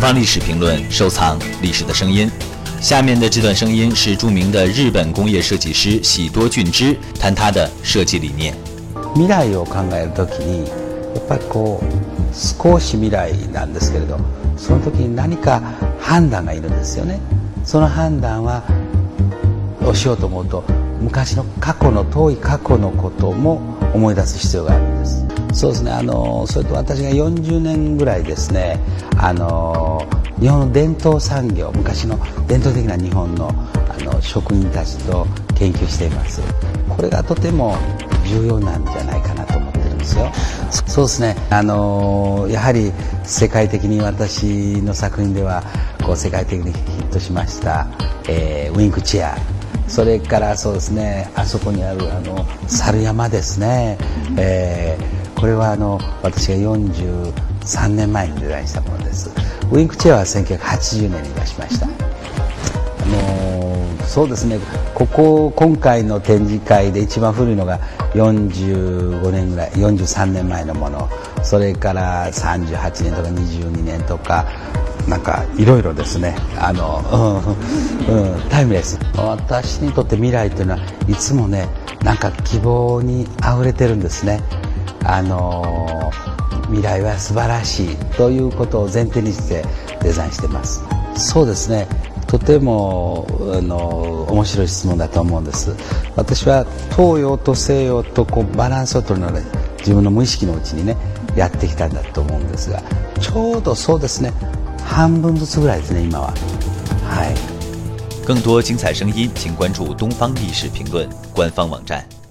方历史评论，收藏历史的声音。下面的这段声音是著名的日本工业设计师喜多俊之谈他的设计理念。未来を考えるときに、やっぱりこう少し未来なんですけれど、その時に何か判断がいるんですよね。その判断はをしようと思うと、昔の過去の遠い過去のことも思い出す必要があるんです。 そうですね。あのそれと私が40年ぐらいですね。あの日本の伝統産業昔の伝統的な日本のあの職人たちと研究していますこれがとても重要なんじゃないかなと思ってるんですよそうですねあのやはり世界的に私の作品ではこう世界的にヒットしました、えー、ウィンクチェアそれからそうですねあそこにあるあの猿山ですね、えー、これはあの私が43年前にデザインしたものです。ウィンクチェアは1980年に出しました。あのそうですね。ここ今回の展示会で一番古いのが45年ぐらい43年前のもの。それから38年とか22年とかなんかいろいろですね。あの、うん、うん、タイムレス。私にとって未来というのはいつもねなんか希望にあふれてるんですね。あの未来は素晴らしいということを前提にしてデザインしてます。そうですね。とてもあの面白い質問だと思うんです。私は東洋と西洋とこうバランスを取るので自分の無意識のうちにねやってきたんだと思うんですがちょうどそうですね。半分ずつぐらいですね今は。はい。更多精彩声音请关注东方历史评论官方网站。